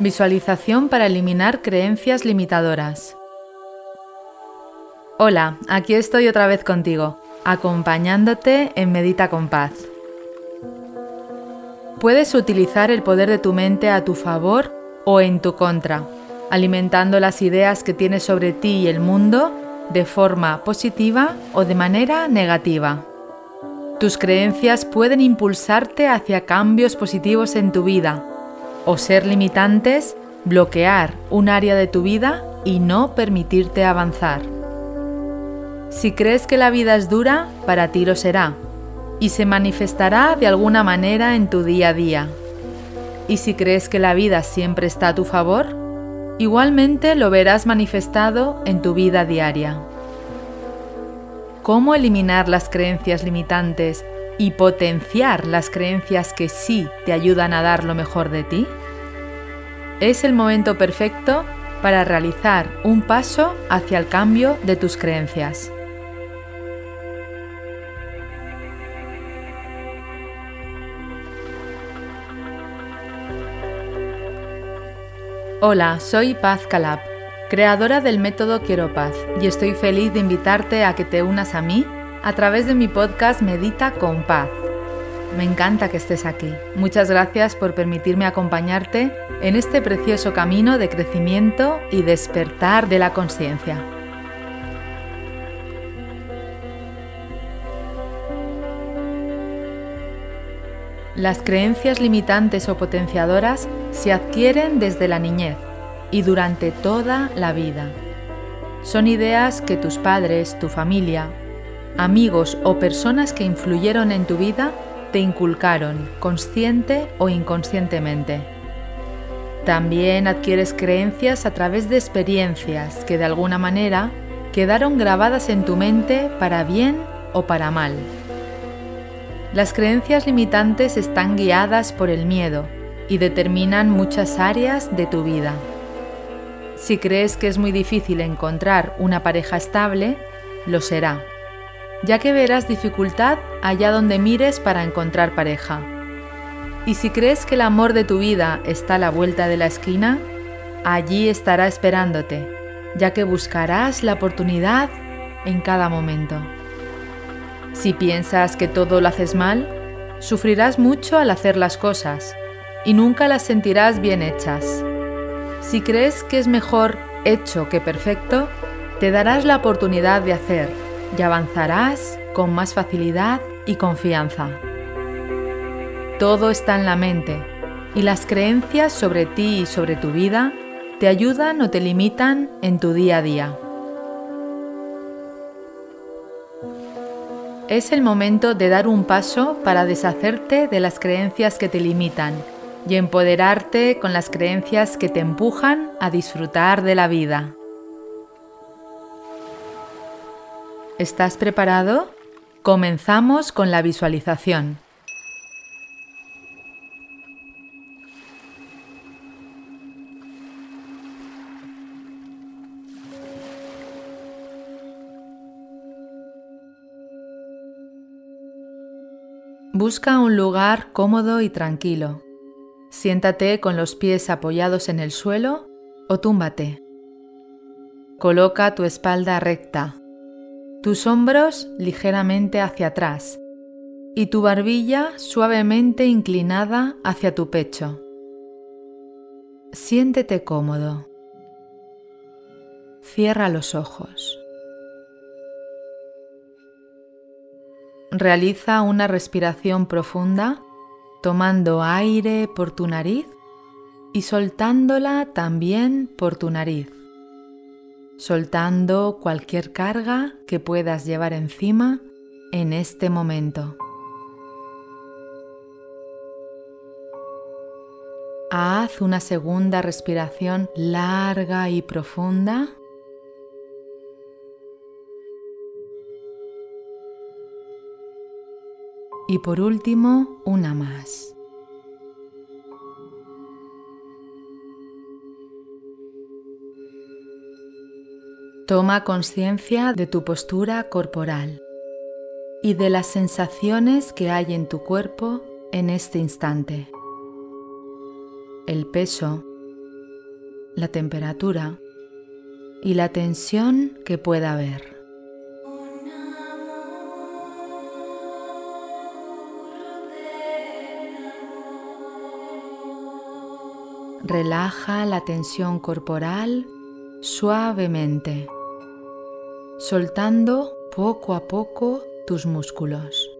Visualización para eliminar creencias limitadoras. Hola, aquí estoy otra vez contigo, acompañándote en Medita con Paz. Puedes utilizar el poder de tu mente a tu favor o en tu contra, alimentando las ideas que tienes sobre ti y el mundo de forma positiva o de manera negativa. Tus creencias pueden impulsarte hacia cambios positivos en tu vida o ser limitantes, bloquear un área de tu vida y no permitirte avanzar. Si crees que la vida es dura, para ti lo será y se manifestará de alguna manera en tu día a día. Y si crees que la vida siempre está a tu favor, igualmente lo verás manifestado en tu vida diaria. ¿Cómo eliminar las creencias limitantes y potenciar las creencias que sí te ayudan a dar lo mejor de ti? Es el momento perfecto para realizar un paso hacia el cambio de tus creencias. Hola, soy Paz Calab, creadora del método Quiero Paz, y estoy feliz de invitarte a que te unas a mí a través de mi podcast Medita con Paz. Me encanta que estés aquí. Muchas gracias por permitirme acompañarte en este precioso camino de crecimiento y despertar de la conciencia. Las creencias limitantes o potenciadoras se adquieren desde la niñez y durante toda la vida. Son ideas que tus padres, tu familia, amigos o personas que influyeron en tu vida te inculcaron, consciente o inconscientemente. También adquieres creencias a través de experiencias que de alguna manera quedaron grabadas en tu mente para bien o para mal. Las creencias limitantes están guiadas por el miedo y determinan muchas áreas de tu vida. Si crees que es muy difícil encontrar una pareja estable, lo será, ya que verás dificultad allá donde mires para encontrar pareja. Y si crees que el amor de tu vida está a la vuelta de la esquina, allí estará esperándote, ya que buscarás la oportunidad en cada momento. Si piensas que todo lo haces mal, sufrirás mucho al hacer las cosas y nunca las sentirás bien hechas. Si crees que es mejor hecho que perfecto, te darás la oportunidad de hacer y avanzarás con más facilidad y confianza. Todo está en la mente y las creencias sobre ti y sobre tu vida te ayudan o te limitan en tu día a día. Es el momento de dar un paso para deshacerte de las creencias que te limitan y empoderarte con las creencias que te empujan a disfrutar de la vida. ¿Estás preparado? Comenzamos con la visualización. Busca un lugar cómodo y tranquilo. Siéntate con los pies apoyados en el suelo o túmbate. Coloca tu espalda recta, tus hombros ligeramente hacia atrás y tu barbilla suavemente inclinada hacia tu pecho. Siéntete cómodo. Cierra los ojos. Realiza una respiración profunda tomando aire por tu nariz y soltándola también por tu nariz, soltando cualquier carga que puedas llevar encima en este momento. Haz una segunda respiración larga y profunda Y por último, una más. Toma conciencia de tu postura corporal y de las sensaciones que hay en tu cuerpo en este instante. El peso, la temperatura y la tensión que pueda haber. Relaja la tensión corporal suavemente, soltando poco a poco tus músculos.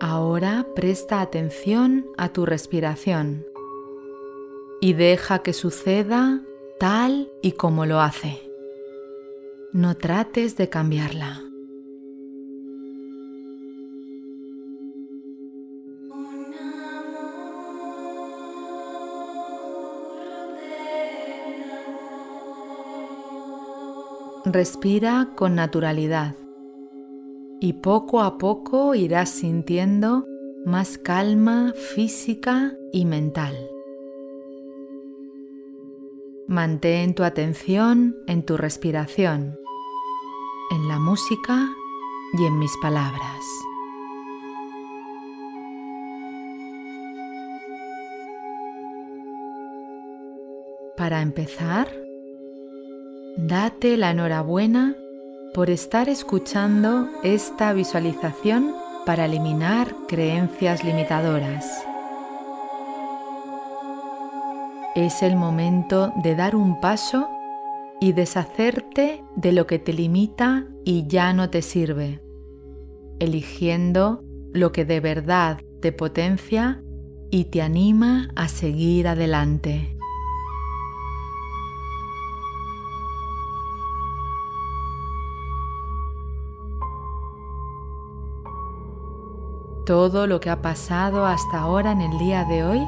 Ahora presta atención a tu respiración y deja que suceda tal y como lo hace. No trates de cambiarla. Respira con naturalidad y poco a poco irás sintiendo más calma física y mental. Mantén tu atención en tu respiración en la música y en mis palabras. Para empezar, date la enhorabuena por estar escuchando esta visualización para eliminar creencias limitadoras. Es el momento de dar un paso y deshacerte de lo que te limita y ya no te sirve, eligiendo lo que de verdad te potencia y te anima a seguir adelante. Todo lo que ha pasado hasta ahora en el día de hoy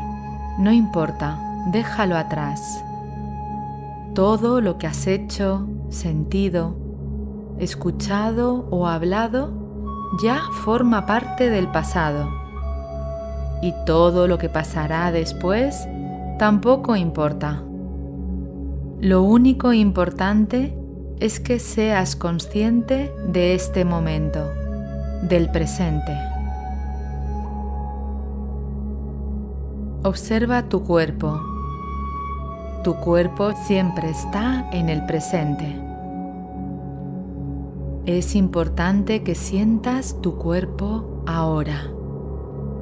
no importa, déjalo atrás todo lo que has hecho, sentido, escuchado o hablado ya forma parte del pasado. Y todo lo que pasará después tampoco importa. Lo único importante es que seas consciente de este momento, del presente. Observa tu cuerpo tu cuerpo siempre está en el presente. Es importante que sientas tu cuerpo ahora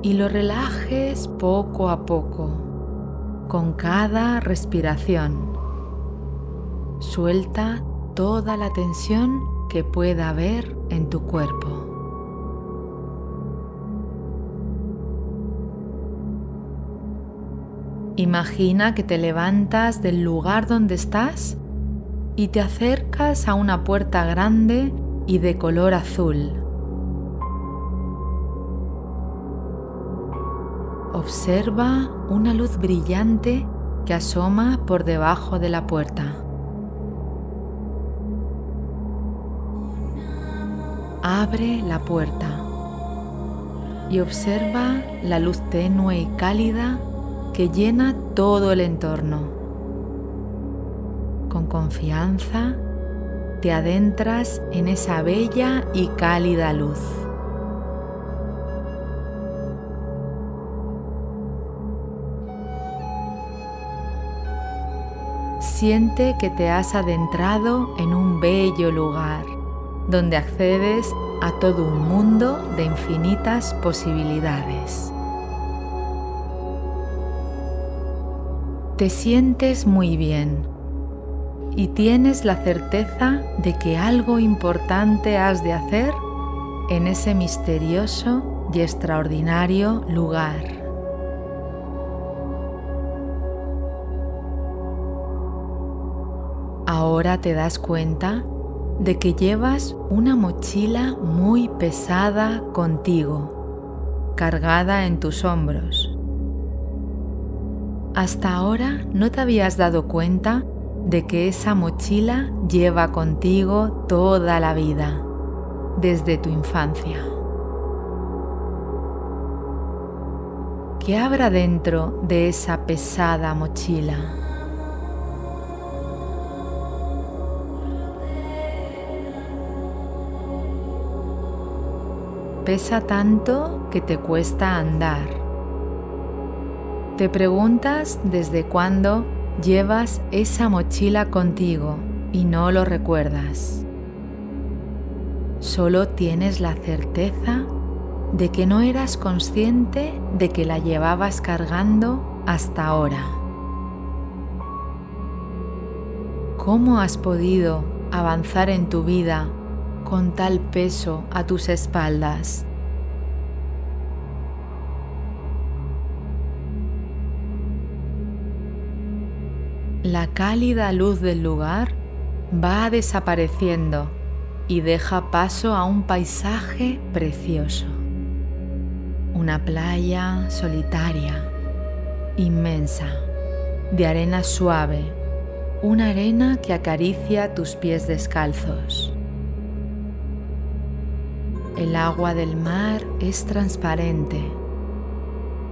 y lo relajes poco a poco con cada respiración. Suelta toda la tensión que pueda haber en tu cuerpo. Imagina que te levantas del lugar donde estás y te acercas a una puerta grande y de color azul. Observa una luz brillante que asoma por debajo de la puerta. Abre la puerta y observa la luz tenue y cálida que llena todo el entorno. Con confianza te adentras en esa bella y cálida luz. Siente que te has adentrado en un bello lugar donde accedes a todo un mundo de infinitas posibilidades. Te sientes muy bien y tienes la certeza de que algo importante has de hacer en ese misterioso y extraordinario lugar. Ahora te das cuenta de que llevas una mochila muy pesada contigo, cargada en tus hombros hasta ahora no te habías dado cuenta de que esa mochila lleva contigo toda la vida, desde tu infancia. ¿Qué habrá dentro de esa pesada mochila? pesa tanto que te cuesta andar. Te preguntas desde cuándo llevas esa mochila contigo y no lo recuerdas. Solo tienes la certeza de que no eras consciente de que la llevabas cargando hasta ahora. ¿Cómo has podido avanzar en tu vida con tal peso a tus espaldas? La cálida luz del lugar va desapareciendo y deja paso a un paisaje precioso. Una playa solitaria, inmensa, de arena suave, una arena que acaricia tus pies descalzos. El agua del mar es transparente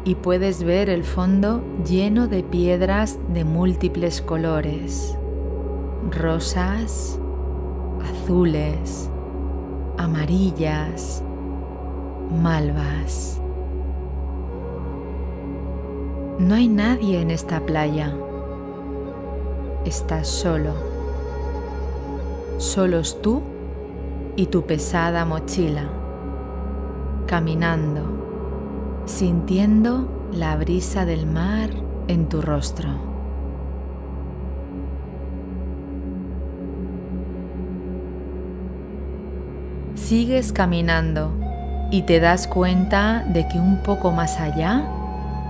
y puedes ver el fondo lleno de piedras de múltiples colores, rosas, azules, amarillas, malvas. No hay nadie en esta playa. Estás solo. Solos tú y tu pesada mochila, caminando, sintiendo la brisa del mar en tu rostro. Sigues caminando y te das cuenta de que un poco más allá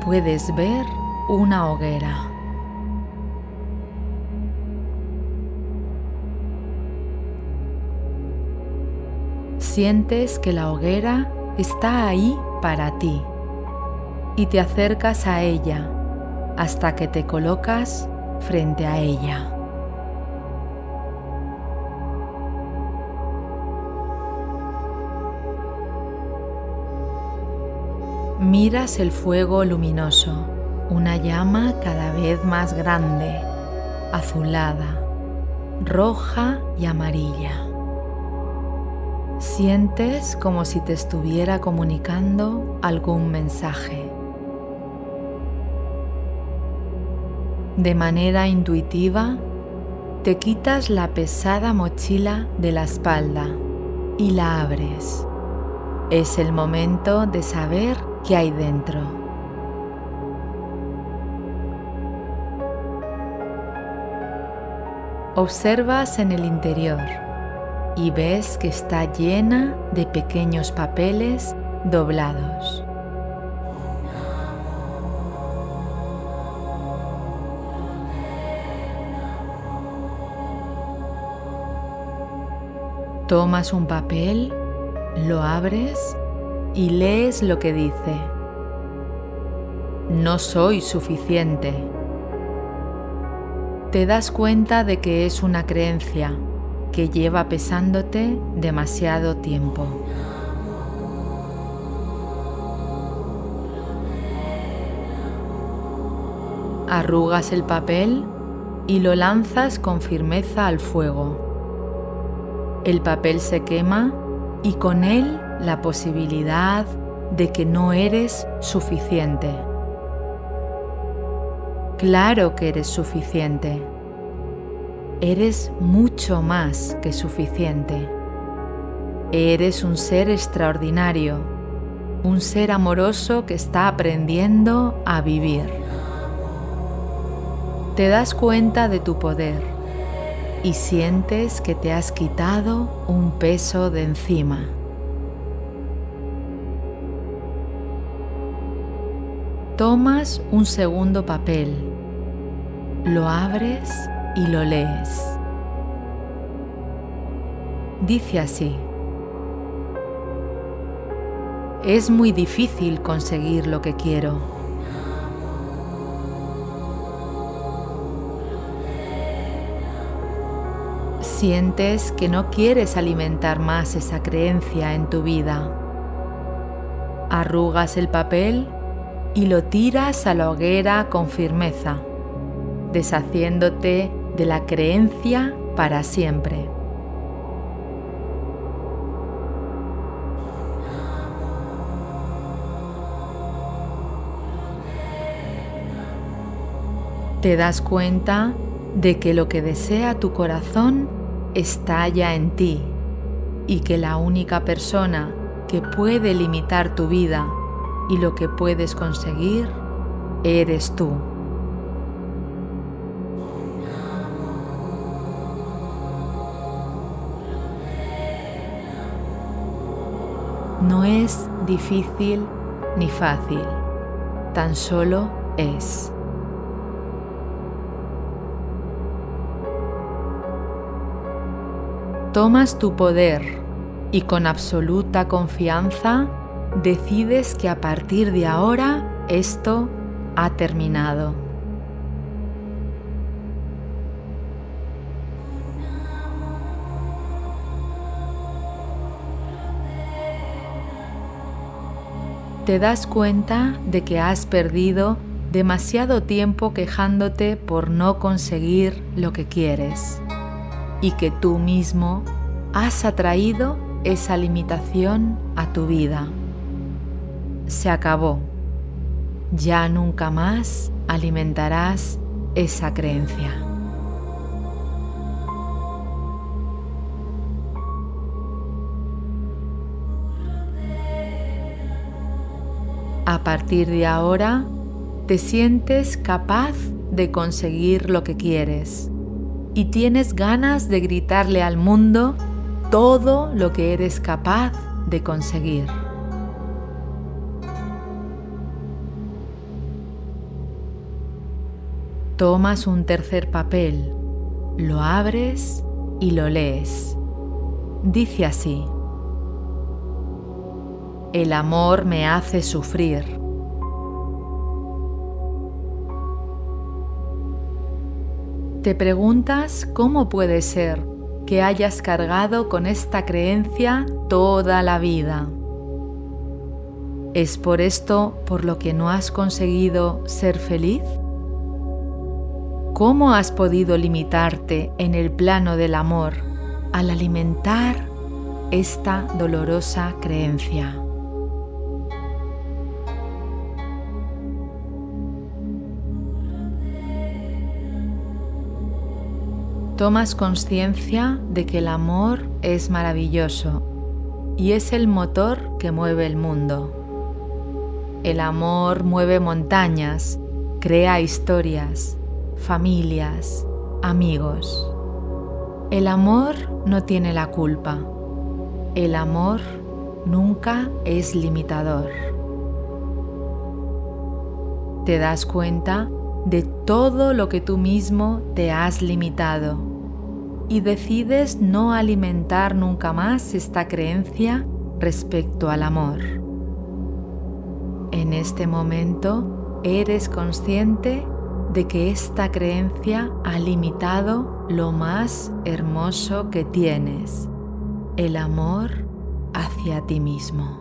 puedes ver una hoguera. Sientes que la hoguera está ahí para ti y te acercas a ella hasta que te colocas frente a ella. Miras el fuego luminoso, una llama cada vez más grande, azulada, roja y amarilla. Sientes como si te estuviera comunicando algún mensaje. De manera intuitiva, te quitas la pesada mochila de la espalda y la abres. Es el momento de saber qué hay dentro. Observas en el interior y ves que está llena de pequeños papeles doblados. Tomas un papel, lo abres y lees lo que dice. No soy suficiente. Te das cuenta de que es una creencia que lleva pesándote demasiado tiempo. Arrugas el papel y lo lanzas con firmeza al fuego. El papel se quema y con él la posibilidad de que no eres suficiente. Claro que eres suficiente. Eres mucho más que suficiente. Eres un ser extraordinario, un ser amoroso que está aprendiendo a vivir. Te das cuenta de tu poder y sientes que te has quitado un peso de encima. Tomas un segundo papel, lo abres y lo lees. Dice así, es muy difícil conseguir lo que quiero. Sientes que no quieres alimentar más esa creencia en tu vida. Arrugas el papel y lo tiras a la hoguera con firmeza, deshaciéndote de la creencia para siempre. Te das cuenta de que lo que desea tu corazón está ya en ti y que la única persona que puede limitar tu vida y lo que puedes conseguir eres tú. No es difícil ni fácil, tan solo es. Tomas tu poder y con absoluta confianza decides que a partir de ahora esto ha terminado. Te das cuenta de que has perdido demasiado tiempo quejándote por no conseguir lo que quieres y que tú mismo has atraído esa limitación a tu vida. Se acabó. Ya nunca más alimentarás esa creencia. A partir de ahora, te sientes capaz de conseguir lo que quieres y tienes ganas de gritarle al mundo todo lo que eres capaz de conseguir. Tomas un tercer papel, lo abres y lo lees. Dice así, el amor me hace sufrir Te preguntas cómo puede ser que hayas cargado con esta creencia toda la vida. ¿Es por esto por lo que no has conseguido ser feliz? ¿Cómo has podido limitarte en el plano del amor al alimentar esta dolorosa creencia? Tomas conciencia de que el amor es maravilloso y es el motor que mueve el mundo. El amor mueve montañas, crea historias, familias, amigos. El amor no tiene la culpa. El amor nunca es limitador. Te das cuenta de todo lo que tú mismo te has limitado y decides no alimentar nunca más esta creencia respecto al amor. En este momento eres consciente de que esta creencia ha limitado lo más hermoso que tienes, el amor hacia ti mismo.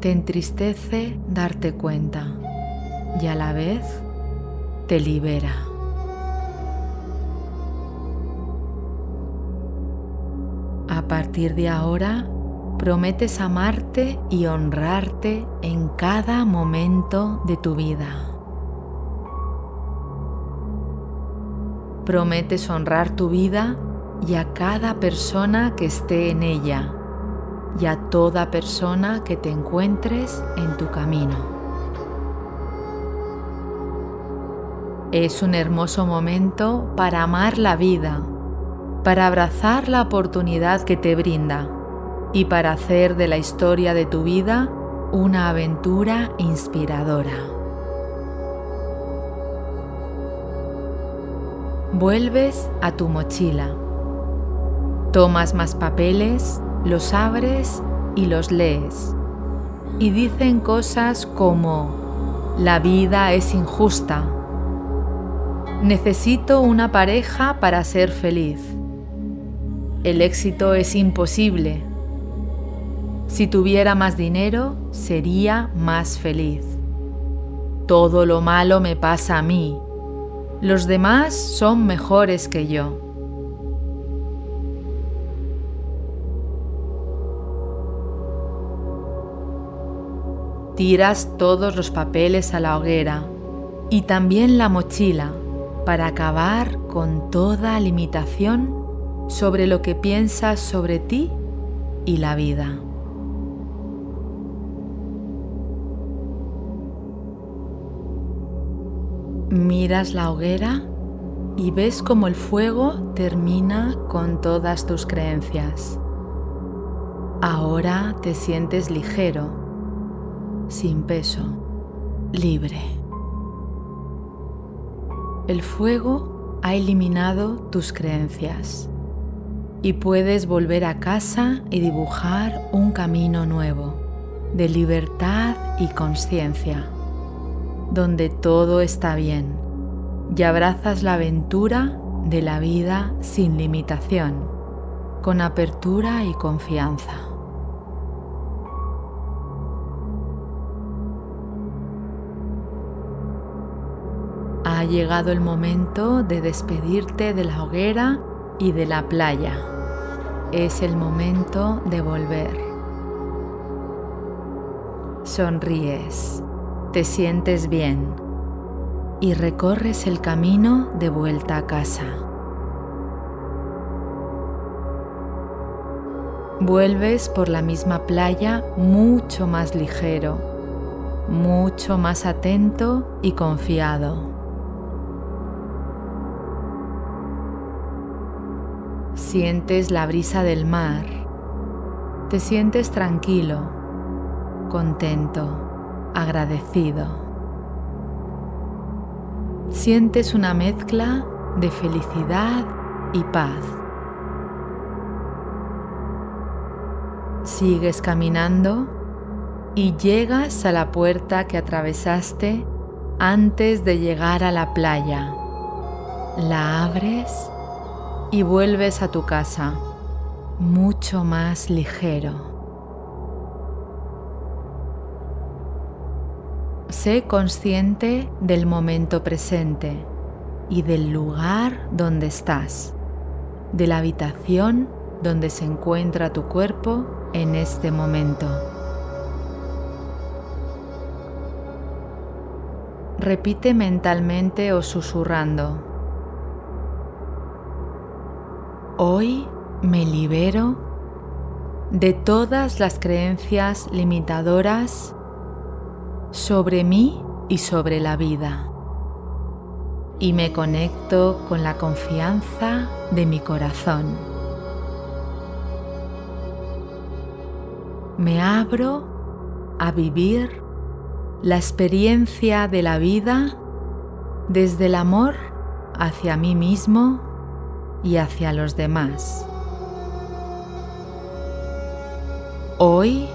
Te entristece darte cuenta y a la vez te libera. A partir de ahora, prometes amarte y honrarte en cada momento de tu vida. Prometes honrar tu vida y a cada persona que esté en ella y a toda persona que te encuentres en tu camino. Es un hermoso momento para amar la vida, para abrazar la oportunidad que te brinda y para hacer de la historia de tu vida una aventura inspiradora. Vuelves a tu mochila. Tomas más papeles, los abres y los lees. Y dicen cosas como, la vida es injusta Necesito una pareja para ser feliz. El éxito es imposible. Si tuviera más dinero, sería más feliz. Todo lo malo me pasa a mí. Los demás son mejores que yo. Tiras todos los papeles a la hoguera y también la mochila para acabar con toda limitación sobre lo que piensas sobre ti y la vida. Miras la hoguera y ves como el fuego termina con todas tus creencias. Ahora te sientes ligero, sin peso, libre. El fuego ha eliminado tus creencias y puedes volver a casa y dibujar un camino nuevo de libertad y conciencia, donde todo está bien y abrazas la aventura de la vida sin limitación, con apertura y confianza. Ha llegado el momento de despedirte de la hoguera y de la playa. Es el momento de volver. Sonríes, te sientes bien y recorres el camino de vuelta a casa. Vuelves por la misma playa mucho más ligero, mucho más atento y confiado. Sientes la brisa del mar, te sientes tranquilo, contento, agradecido sientes una mezcla de felicidad y paz. Sigues caminando y llegas a la puerta que atravesaste antes de llegar a la playa. La abres y vuelves a tu casa mucho más ligero. Sé consciente del momento presente y del lugar donde estás, de la habitación donde se encuentra tu cuerpo en este momento. Repite mentalmente o susurrando. Hoy me libero de todas las creencias limitadoras sobre mí y sobre la vida. Y me conecto con la confianza de mi corazón. Me abro a vivir la experiencia de la vida desde el amor hacia mí mismo y hacia los demás. Hoy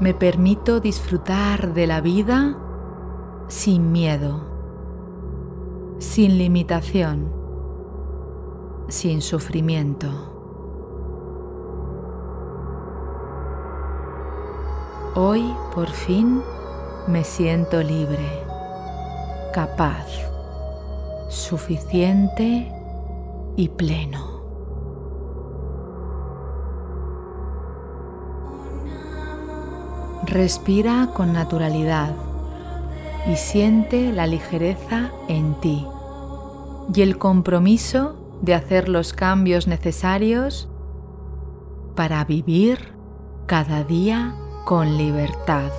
me permito disfrutar de la vida sin miedo, sin limitación, sin sufrimiento. Hoy por fin me siento libre, capaz, suficiente y pleno. Respira con naturalidad y siente la ligereza en ti y el compromiso de hacer los cambios necesarios para vivir cada día con libertad.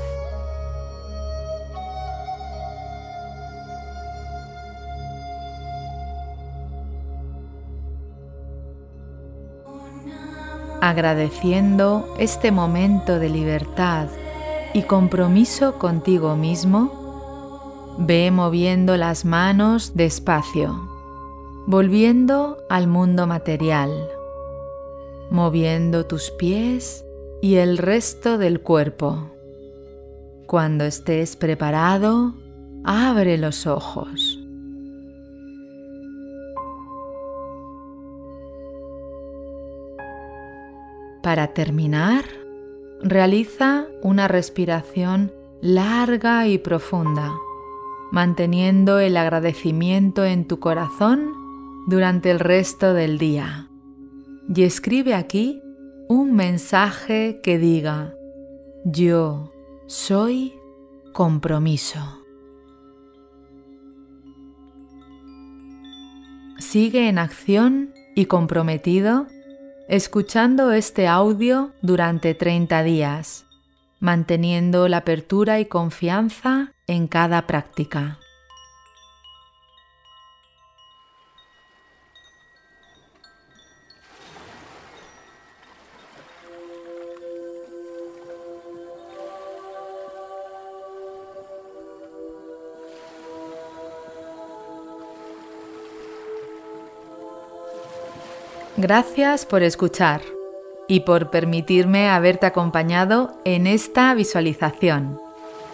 Agradeciendo este momento de libertad y compromiso contigo mismo, ve moviendo las manos despacio, volviendo al mundo material, moviendo tus pies y el resto del cuerpo. Cuando estés preparado, abre los ojos. Para terminar, Realiza una respiración larga y profunda, manteniendo el agradecimiento en tu corazón durante el resto del día. Y escribe aquí un mensaje que diga, yo soy compromiso. Sigue en acción y comprometido escuchando este audio durante 30 días, manteniendo la apertura y confianza en cada práctica. Gracias por escuchar y por permitirme haberte acompañado en esta visualización.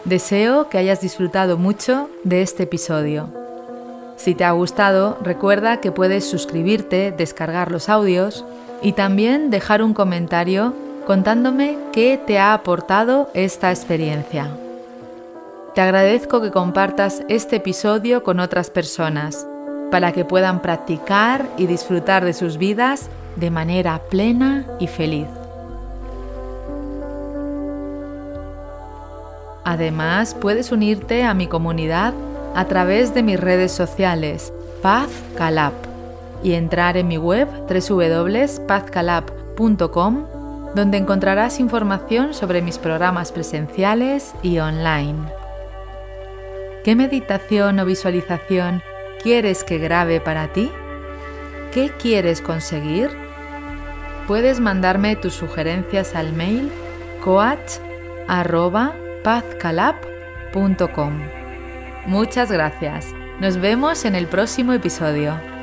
Deseo que hayas disfrutado mucho de este episodio. Si te ha gustado, recuerda que puedes suscribirte, descargar los audios y también dejar un comentario contándome qué te ha aportado esta experiencia. Te agradezco que compartas este episodio con otras personas para que puedan practicar y disfrutar de sus vidas de manera plena y feliz. Además, puedes unirte a mi comunidad a través de mis redes sociales Paz Calab y entrar en mi web www.pazcalab.com donde encontrarás información sobre mis programas presenciales y online. ¿Qué meditación o visualización quieres que grabe para ti? ¿Qué quieres conseguir? Puedes mandarme tus sugerencias al mail coach.pazcalab.com. Muchas gracias. Nos vemos en el próximo episodio.